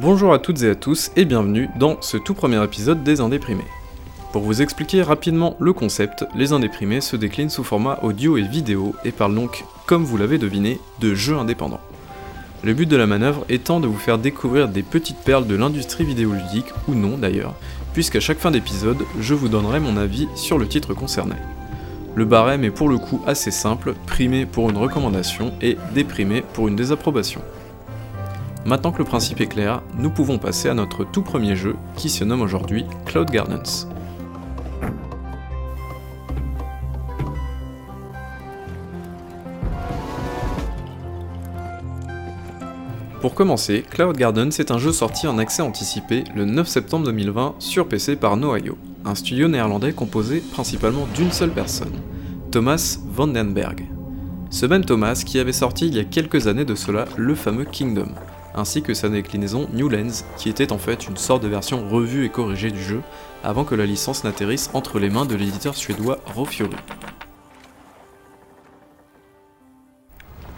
Bonjour à toutes et à tous et bienvenue dans ce tout premier épisode des Indéprimés. Pour vous expliquer rapidement le concept, les Indéprimés se déclinent sous format audio et vidéo et parlent donc, comme vous l'avez deviné, de jeux indépendants. Le but de la manœuvre étant de vous faire découvrir des petites perles de l'industrie vidéoludique, ou non d'ailleurs, puisqu'à chaque fin d'épisode, je vous donnerai mon avis sur le titre concerné. Le barème est pour le coup assez simple, primé pour une recommandation et déprimé pour une désapprobation. Maintenant que le principe est clair, nous pouvons passer à notre tout premier jeu qui se nomme aujourd'hui Cloud Gardens. Pour commencer, Cloud Gardens est un jeu sorti en accès anticipé le 9 septembre 2020 sur PC par Noio, un studio néerlandais composé principalement d'une seule personne, Thomas Vandenberg. Ce même Thomas qui avait sorti il y a quelques années de cela le fameux Kingdom, ainsi que sa déclinaison New Lens, qui était en fait une sorte de version revue et corrigée du jeu, avant que la licence n'atterrisse entre les mains de l'éditeur suédois Rofiori.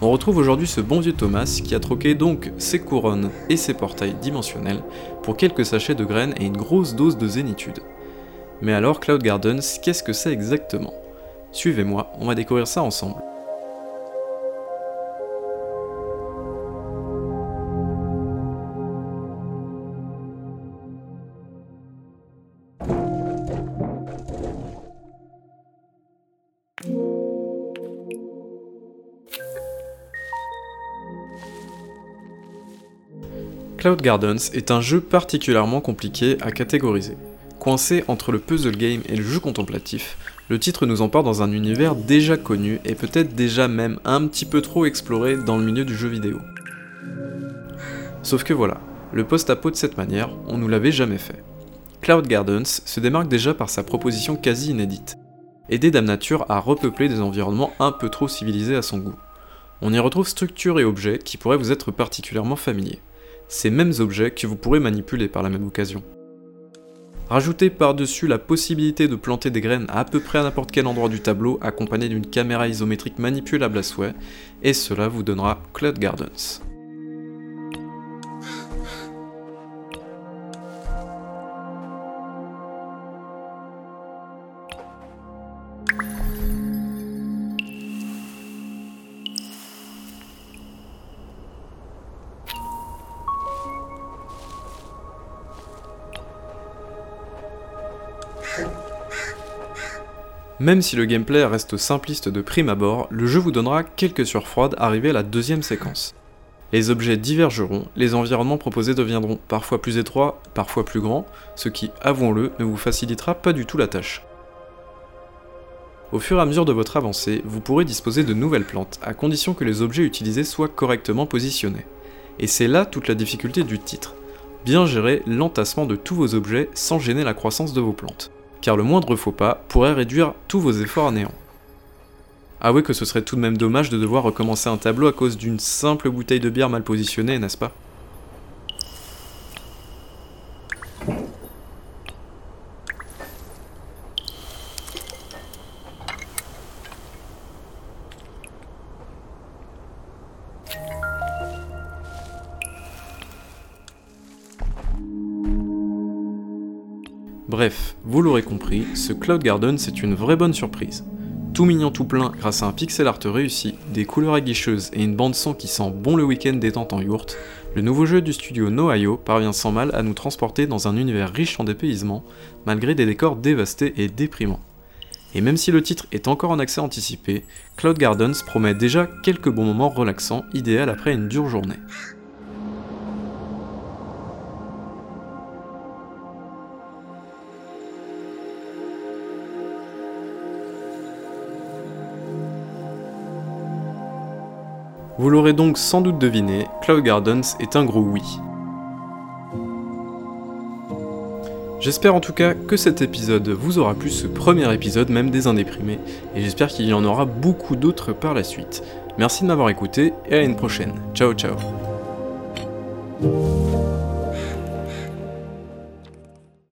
On retrouve aujourd'hui ce bon vieux Thomas qui a troqué donc ses couronnes et ses portails dimensionnels pour quelques sachets de graines et une grosse dose de zénitude. Mais alors Cloud Gardens, qu'est-ce que c'est exactement? Suivez-moi, on va découvrir ça ensemble. Cloud Gardens est un jeu particulièrement compliqué à catégoriser. Coincé entre le puzzle game et le jeu contemplatif, le titre nous emporte dans un univers déjà connu et peut-être déjà même un petit peu trop exploré dans le milieu du jeu vidéo. Sauf que voilà, le post-apo de cette manière, on nous l'avait jamais fait. Cloud Gardens se démarque déjà par sa proposition quasi inédite, aider Dame Nature à repeupler des environnements un peu trop civilisés à son goût. On y retrouve structures et objets qui pourraient vous être particulièrement familiers ces mêmes objets que vous pourrez manipuler par la même occasion. Rajoutez par-dessus la possibilité de planter des graines à, peu près à n'importe quel endroit du tableau accompagné d'une caméra isométrique manipulable à souhait, et cela vous donnera Cloud Gardens. Même si le gameplay reste simpliste de prime abord, le jeu vous donnera quelques surfroides arrivées à la deuxième séquence. Les objets divergeront, les environnements proposés deviendront parfois plus étroits, parfois plus grands, ce qui, avouons-le, ne vous facilitera pas du tout la tâche. Au fur et à mesure de votre avancée, vous pourrez disposer de nouvelles plantes, à condition que les objets utilisés soient correctement positionnés. Et c'est là toute la difficulté du titre. Bien gérer l'entassement de tous vos objets sans gêner la croissance de vos plantes car le moindre faux pas pourrait réduire tous vos efforts à néant. Avouez que ce serait tout de même dommage de devoir recommencer un tableau à cause d'une simple bouteille de bière mal positionnée, n'est-ce pas? Bref, vous l'aurez compris, ce Cloud Garden c'est une vraie bonne surprise. Tout mignon tout plein grâce à un pixel art réussi, des couleurs aguicheuses et une bande son qui sent bon le week-end détente en yourte, le nouveau jeu du studio Noio parvient sans mal à nous transporter dans un univers riche en dépaysement, malgré des décors dévastés et déprimants. Et même si le titre est encore en accès anticipé, Cloud Gardens promet déjà quelques bons moments relaxants, idéal après une dure journée. Vous l'aurez donc sans doute deviné, Cloud Gardens est un gros oui. J'espère en tout cas que cet épisode vous aura plu, ce premier épisode même des indéprimés, et j'espère qu'il y en aura beaucoup d'autres par la suite. Merci de m'avoir écouté et à une prochaine. Ciao ciao